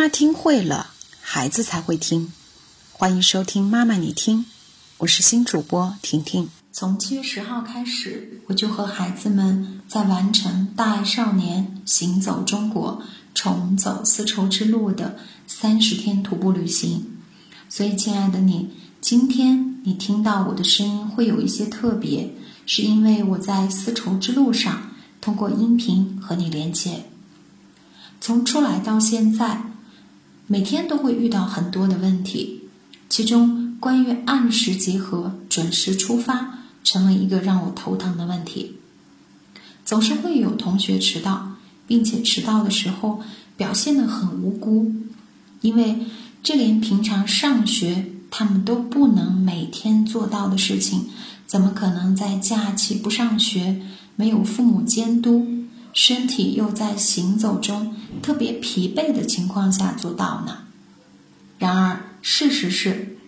妈听会了，孩子才会听。欢迎收听《妈妈你听》，我是新主播婷婷。从七月十号开始，我就和孩子们在完成“大爱少年行走中国，重走丝绸之路”的三十天徒步旅行。所以，亲爱的你，今天你听到我的声音会有一些特别，是因为我在丝绸之路上通过音频和你连接。从出来到现在。每天都会遇到很多的问题，其中关于按时集合、准时出发，成为一个让我头疼的问题。总是会有同学迟到，并且迟到的时候表现得很无辜，因为这连平常上学他们都不能每天做到的事情，怎么可能在假期不上学、没有父母监督？身体又在行走中特别疲惫的情况下做到呢？然而，事实是，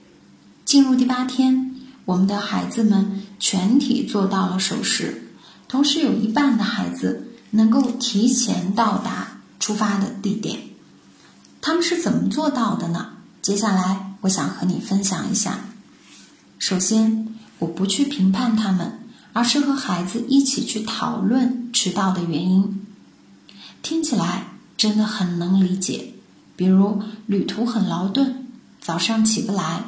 进入第八天，我们的孩子们全体做到了守时，同时有一半的孩子能够提前到达出发的地点。他们是怎么做到的呢？接下来，我想和你分享一下。首先，我不去评判他们。而是和孩子一起去讨论迟到的原因，听起来真的很能理解。比如旅途很劳顿，早上起不来，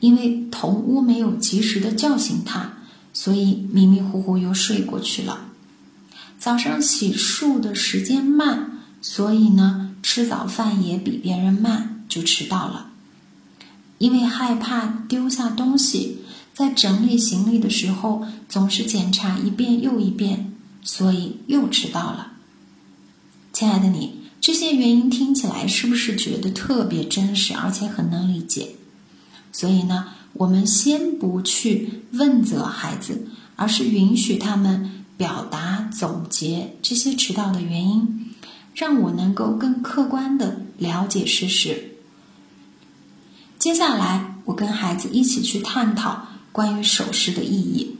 因为同屋没有及时的叫醒他，所以迷迷糊糊又睡过去了。早上洗漱的时间慢，所以呢吃早饭也比别人慢，就迟到了。因为害怕丢下东西。在整理行李的时候，总是检查一遍又一遍，所以又迟到了。亲爱的你，这些原因听起来是不是觉得特别真实，而且很能理解？所以呢，我们先不去问责孩子，而是允许他们表达、总结这些迟到的原因，让我能够更客观的了解事实。接下来，我跟孩子一起去探讨。关于守时的意义，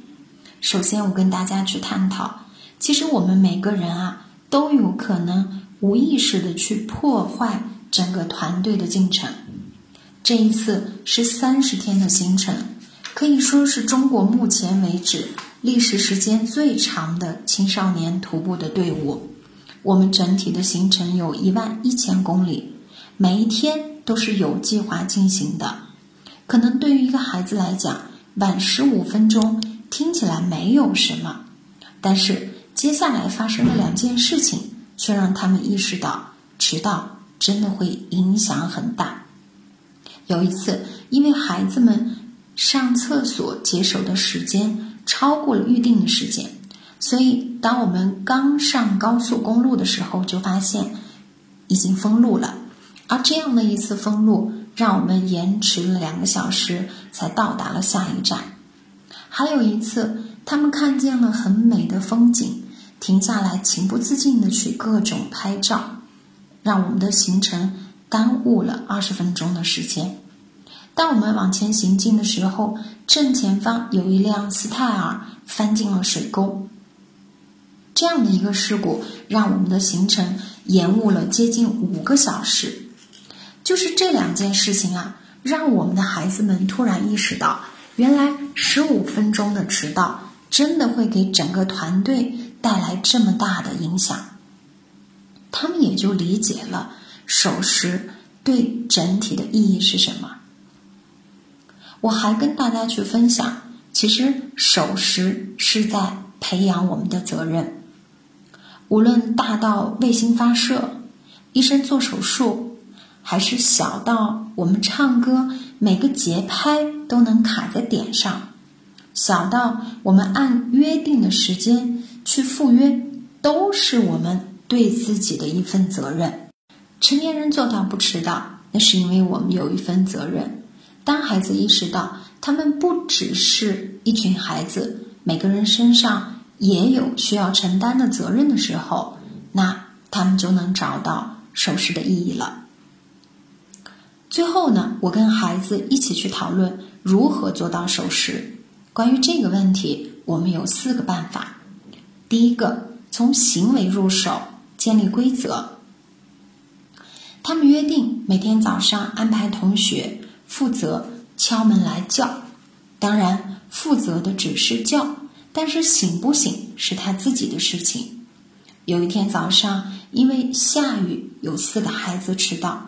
首先我跟大家去探讨，其实我们每个人啊都有可能无意识的去破坏整个团队的进程。这一次是三十天的行程，可以说是中国目前为止历时时间最长的青少年徒步的队伍。我们整体的行程有一万一千公里，每一天都是有计划进行的。可能对于一个孩子来讲，晚十五分钟听起来没有什么，但是接下来发生的两件事情却让他们意识到迟到真的会影响很大。有一次，因为孩子们上厕所解手的时间超过了预定的时间，所以当我们刚上高速公路的时候，就发现已经封路了。而这样的一次封路。让我们延迟了两个小时才到达了下一站。还有一次，他们看见了很美的风景，停下来情不自禁的去各种拍照，让我们的行程耽误了二十分钟的时间。当我们往前行进的时候，正前方有一辆斯泰尔翻进了水沟。这样的一个事故，让我们的行程延误了接近五个小时。就是这两件事情啊，让我们的孩子们突然意识到，原来十五分钟的迟到真的会给整个团队带来这么大的影响。他们也就理解了守时对整体的意义是什么。我还跟大家去分享，其实守时是在培养我们的责任，无论大到卫星发射，医生做手术。还是小到我们唱歌每个节拍都能卡在点上，小到我们按约定的时间去赴约，都是我们对自己的一份责任。成年人做到不迟到，那是因为我们有一份责任。当孩子意识到他们不只是一群孩子，每个人身上也有需要承担的责任的时候，那他们就能找到守时的意义了。最后呢，我跟孩子一起去讨论如何做到守时。关于这个问题，我们有四个办法。第一个，从行为入手，建立规则。他们约定每天早上安排同学负责敲门来叫，当然负责的只是叫，但是醒不醒是他自己的事情。有一天早上，因为下雨，有四个孩子迟到，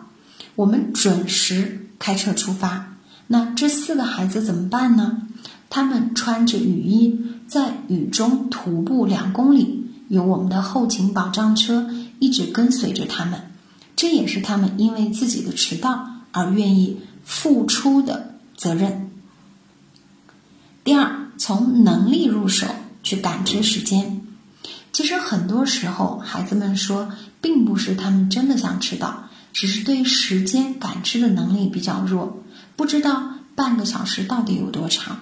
我们准时开车出发。那这四个孩子怎么办呢？他们穿着雨衣，在雨中徒步两公里，有我们的后勤保障车一直跟随着他们。这也是他们因为自己的迟到而愿意付出的责任。第二，从能力入手去感知时间。其实很多时候，孩子们说，并不是他们真的想迟到，只是对时间感知的能力比较弱，不知道半个小时到底有多长。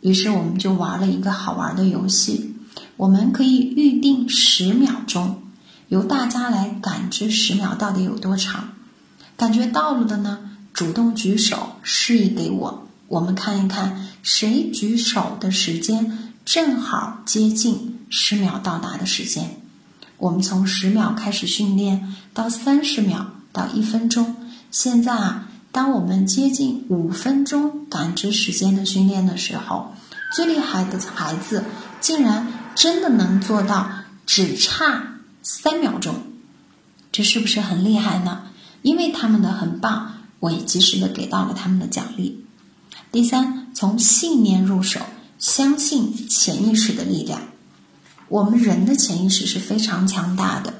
于是我们就玩了一个好玩的游戏，我们可以预定十秒钟。由大家来感知十秒到底有多长，感觉到了的呢，主动举手示意给我，我们看一看谁举手的时间正好接近十秒到达的时间。我们从十秒开始训练，到三十秒，到一分钟。现在啊，当我们接近五分钟感知时间的训练的时候，最厉害的孩子竟然真的能做到只差。三秒钟，这是不是很厉害呢？因为他们的很棒，我也及时的给到了他们的奖励。第三，从信念入手，相信潜意识的力量。我们人的潜意识是非常强大的。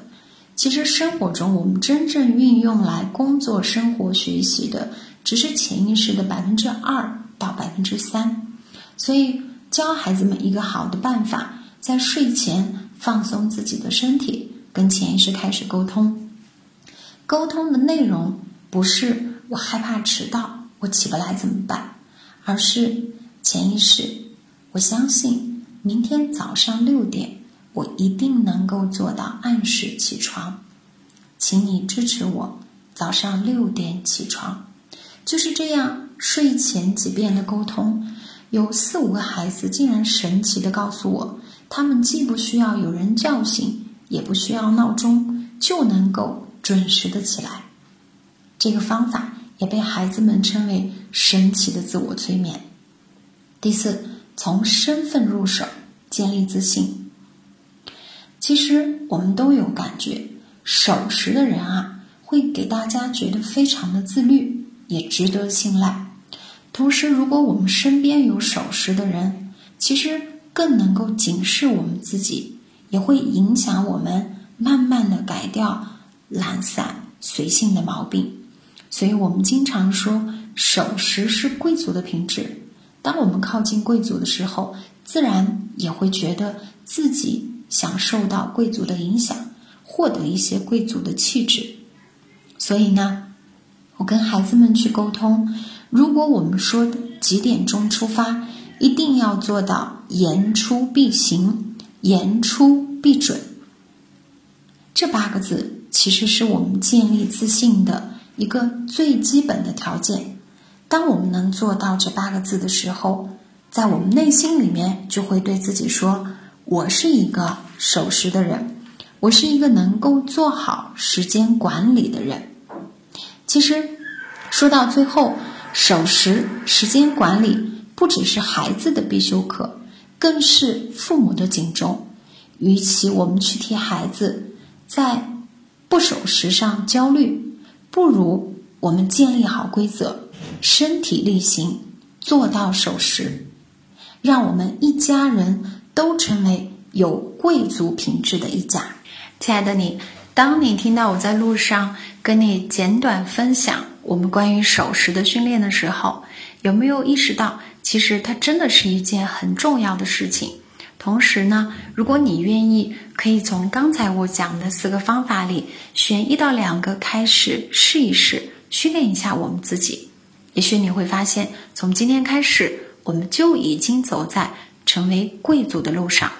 其实生活中，我们真正运用来工作、生活、学习的，只是潜意识的百分之二到百分之三。所以，教孩子们一个好的办法，在睡前放松自己的身体。跟潜意识开始沟通，沟通的内容不是我害怕迟到，我起不来怎么办，而是潜意识，我相信明天早上六点我一定能够做到按时起床，请你支持我早上六点起床。就是这样，睡前几遍的沟通，有四五个孩子竟然神奇的告诉我，他们既不需要有人叫醒。也不需要闹钟就能够准时的起来，这个方法也被孩子们称为神奇的自我催眠。第四，从身份入手建立自信。其实我们都有感觉，守时的人啊，会给大家觉得非常的自律，也值得信赖。同时，如果我们身边有守时的人，其实更能够警示我们自己。也会影响我们慢慢的改掉懒散随性的毛病，所以我们经常说守时是贵族的品质。当我们靠近贵族的时候，自然也会觉得自己想受到贵族的影响，获得一些贵族的气质。所以呢，我跟孩子们去沟通，如果我们说几点钟出发，一定要做到言出必行。言出必准，这八个字其实是我们建立自信的一个最基本的条件。当我们能做到这八个字的时候，在我们内心里面就会对自己说：“我是一个守时的人，我是一个能够做好时间管理的人。”其实说到最后，守时、时间管理不只是孩子的必修课。更是父母的警钟。与其我们去替孩子在不守时上焦虑，不如我们建立好规则，身体力行，做到守时，让我们一家人都成为有贵族品质的一家。亲爱的你，当你听到我在路上跟你简短分享我们关于守时的训练的时候，有没有意识到？其实它真的是一件很重要的事情。同时呢，如果你愿意，可以从刚才我讲的四个方法里选一到两个开始试一试，训练一下我们自己。也许你会发现，从今天开始，我们就已经走在成为贵族的路上。